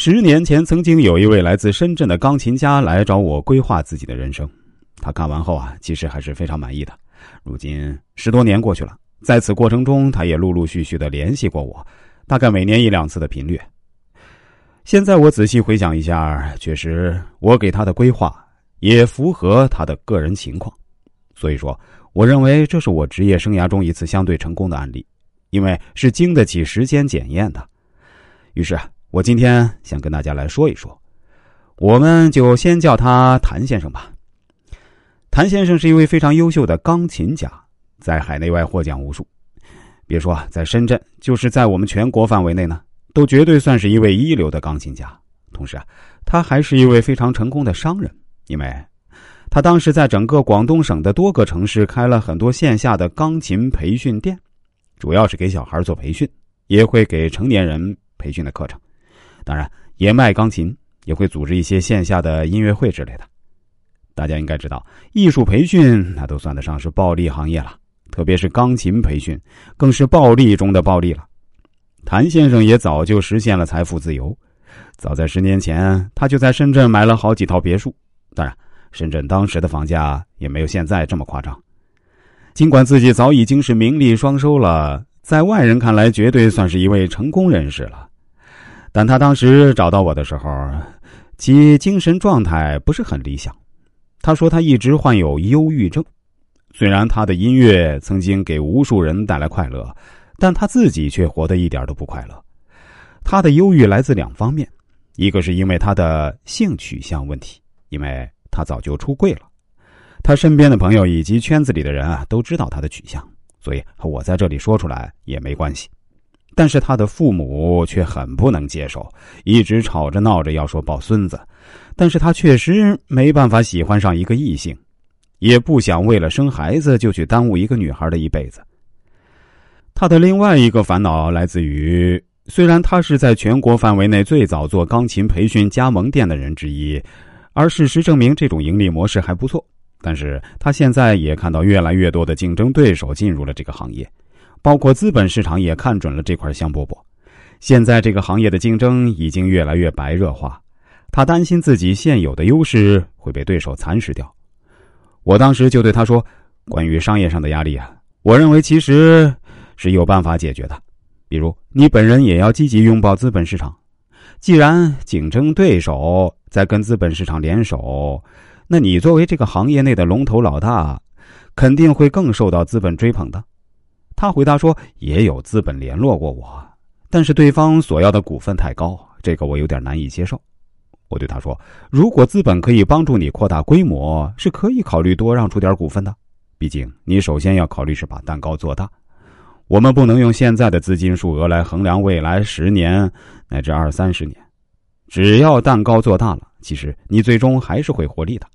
十年前，曾经有一位来自深圳的钢琴家来找我规划自己的人生。他看完后啊，其实还是非常满意的。如今十多年过去了，在此过程中，他也陆陆续续的联系过我，大概每年一两次的频率。现在我仔细回想一下，确实我给他的规划也符合他的个人情况，所以说，我认为这是我职业生涯中一次相对成功的案例，因为是经得起时间检验的。于是。我今天想跟大家来说一说，我们就先叫他谭先生吧。谭先生是一位非常优秀的钢琴家，在海内外获奖无数。别说在深圳，就是在我们全国范围内呢，都绝对算是一位一流的钢琴家。同时啊，他还是一位非常成功的商人，因为他当时在整个广东省的多个城市开了很多线下的钢琴培训店，主要是给小孩做培训，也会给成年人培训的课程。当然，也卖钢琴，也会组织一些线下的音乐会之类的。大家应该知道，艺术培训那都算得上是暴利行业了，特别是钢琴培训，更是暴利中的暴利了。谭先生也早就实现了财富自由，早在十年前，他就在深圳买了好几套别墅。当然，深圳当时的房价也没有现在这么夸张。尽管自己早已经是名利双收了，在外人看来，绝对算是一位成功人士了。但他当时找到我的时候，其精神状态不是很理想。他说他一直患有忧郁症，虽然他的音乐曾经给无数人带来快乐，但他自己却活得一点都不快乐。他的忧郁来自两方面，一个是因为他的性取向问题，因为他早就出柜了，他身边的朋友以及圈子里的人啊都知道他的取向，所以我在这里说出来也没关系。但是他的父母却很不能接受，一直吵着闹着要说抱孙子。但是他确实没办法喜欢上一个异性，也不想为了生孩子就去耽误一个女孩的一辈子。他的另外一个烦恼来自于，虽然他是在全国范围内最早做钢琴培训加盟店的人之一，而事实证明这种盈利模式还不错，但是他现在也看到越来越多的竞争对手进入了这个行业。包括资本市场也看准了这块香饽饽，现在这个行业的竞争已经越来越白热化，他担心自己现有的优势会被对手蚕食掉。我当时就对他说：“关于商业上的压力啊，我认为其实是有办法解决的，比如你本人也要积极拥抱资本市场。既然竞争对手在跟资本市场联手，那你作为这个行业内的龙头老大，肯定会更受到资本追捧的。”他回答说：“也有资本联络过我，但是对方所要的股份太高，这个我有点难以接受。”我对他说：“如果资本可以帮助你扩大规模，是可以考虑多让出点股份的。毕竟你首先要考虑是把蛋糕做大。我们不能用现在的资金数额来衡量未来十年乃至二三十年。只要蛋糕做大了，其实你最终还是会获利的。”